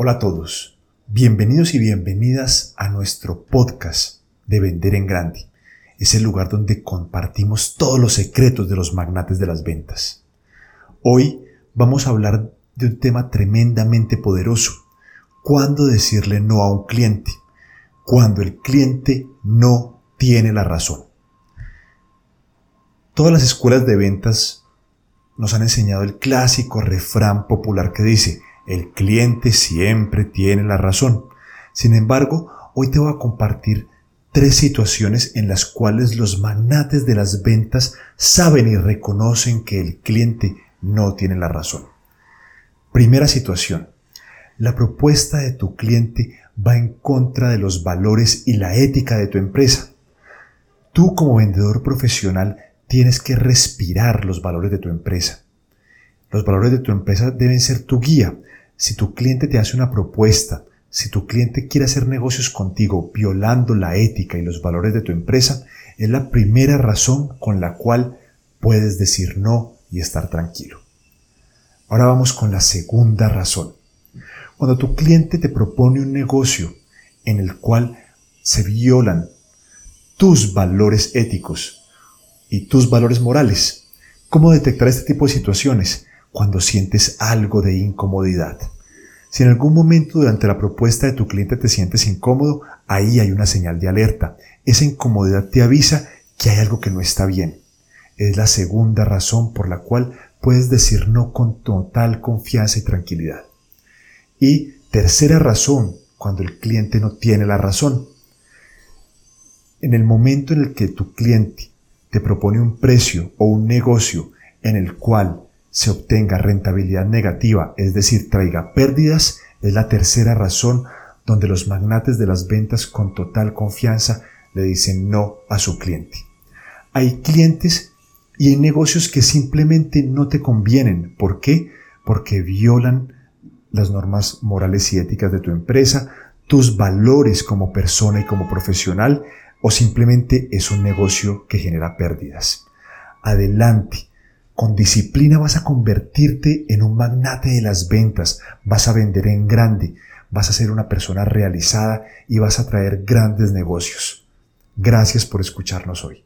Hola a todos, bienvenidos y bienvenidas a nuestro podcast de Vender en Grande. Es el lugar donde compartimos todos los secretos de los magnates de las ventas. Hoy vamos a hablar de un tema tremendamente poderoso. ¿Cuándo decirle no a un cliente? Cuando el cliente no tiene la razón. Todas las escuelas de ventas nos han enseñado el clásico refrán popular que dice, el cliente siempre tiene la razón. Sin embargo, hoy te voy a compartir tres situaciones en las cuales los magnates de las ventas saben y reconocen que el cliente no tiene la razón. Primera situación. La propuesta de tu cliente va en contra de los valores y la ética de tu empresa. Tú como vendedor profesional tienes que respirar los valores de tu empresa. Los valores de tu empresa deben ser tu guía. Si tu cliente te hace una propuesta, si tu cliente quiere hacer negocios contigo violando la ética y los valores de tu empresa, es la primera razón con la cual puedes decir no y estar tranquilo. Ahora vamos con la segunda razón. Cuando tu cliente te propone un negocio en el cual se violan tus valores éticos, y tus valores morales. ¿Cómo detectar este tipo de situaciones? Cuando sientes algo de incomodidad. Si en algún momento durante la propuesta de tu cliente te sientes incómodo, ahí hay una señal de alerta. Esa incomodidad te avisa que hay algo que no está bien. Es la segunda razón por la cual puedes decir no con total confianza y tranquilidad. Y tercera razón, cuando el cliente no tiene la razón. En el momento en el que tu cliente te propone un precio o un negocio en el cual se obtenga rentabilidad negativa, es decir, traiga pérdidas, es la tercera razón donde los magnates de las ventas con total confianza le dicen no a su cliente. Hay clientes y hay negocios que simplemente no te convienen. ¿Por qué? Porque violan las normas morales y éticas de tu empresa, tus valores como persona y como profesional, o simplemente es un negocio que genera pérdidas. Adelante. Con disciplina vas a convertirte en un magnate de las ventas, vas a vender en grande, vas a ser una persona realizada y vas a traer grandes negocios. Gracias por escucharnos hoy.